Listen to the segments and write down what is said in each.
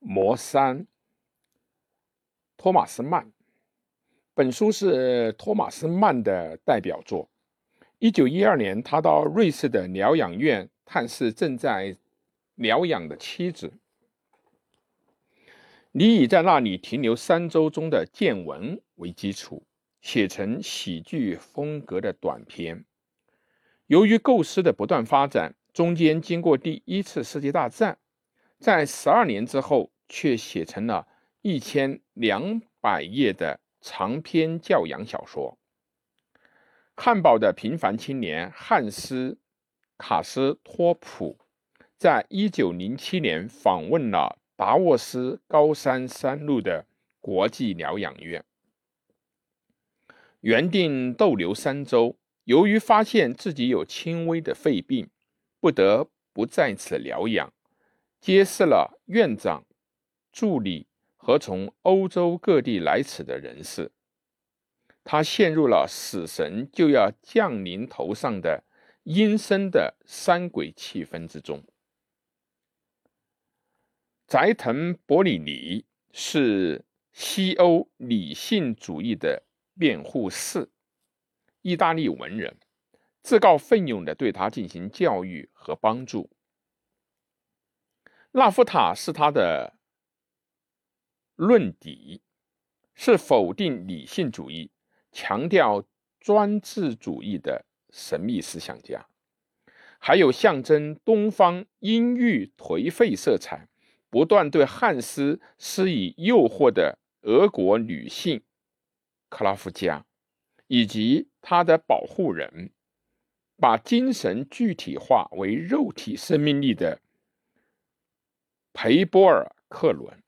魔山，托马斯曼。本书是托马斯曼的代表作。一九一二年，他到瑞士的疗养院探视正在疗养的妻子。你以在那里停留三周中的见闻为基础，写成喜剧风格的短篇。由于构思的不断发展，中间经过第一次世界大战，在十二年之后，却写成了一千两百页的长篇教养小说。汉堡的平凡青年汉斯·卡斯托普，在一九零七年访问了。达沃斯高山山路的国际疗养院，原定逗留三周，由于发现自己有轻微的肺病，不得不在此疗养。揭示了院长、助理和从欧洲各地来此的人士，他陷入了死神就要降临头上的阴森的山鬼气氛之中。斋藤博里尼是西欧理性主义的辩护士，意大利文人，自告奋勇地对他进行教育和帮助。纳夫塔是他的论底，是否定理性主义、强调专制主义的神秘思想家，还有象征东方阴郁颓废色彩。不断对汉斯施以诱惑的俄国女性克拉夫加，以及他的保护人，把精神具体化为肉体生命力的培波尔克伦，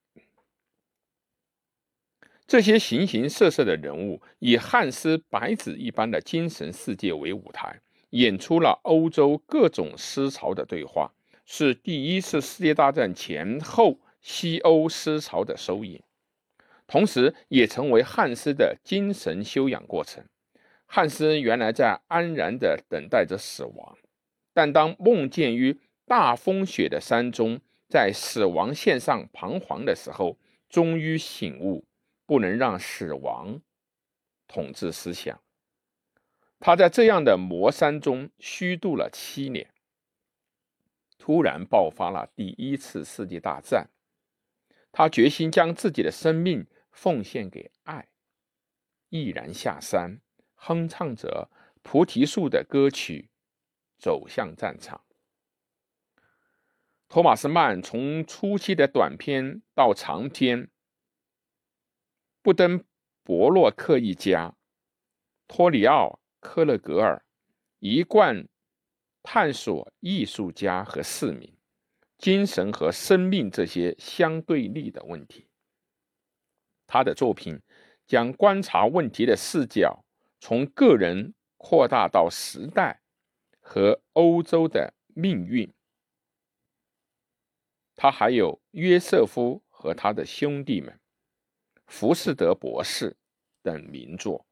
这些形形色色的人物以汉斯白纸一般的精神世界为舞台，演出了欧洲各种思潮的对话。是第一次世界大战前后西欧思潮的收影，同时也成为汉斯的精神修养过程。汉斯原来在安然地等待着死亡，但当梦见于大风雪的山中，在死亡线上彷徨的时候，终于醒悟，不能让死亡统治思想。他在这样的魔山中虚度了七年。突然爆发了第一次世界大战，他决心将自己的生命奉献给爱，毅然下山，哼唱着菩提树的歌曲，走向战场。托马斯曼从初期的短篇到长篇，布登博洛克一家，托里奥科勒格尔一贯。探索艺术家和市民精神和生命这些相对立的问题。他的作品将观察问题的视角从个人扩大到时代和欧洲的命运。他还有约瑟夫和他的兄弟们、浮士德博士等名作。